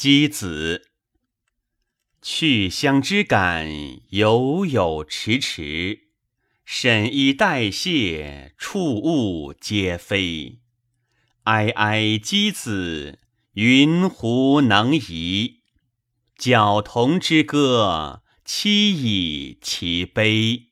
箕子。去乡之感，犹有迟迟；沈衣代谢，触物皆非。哀哀箕子，云胡能移？角童之歌，凄以其悲。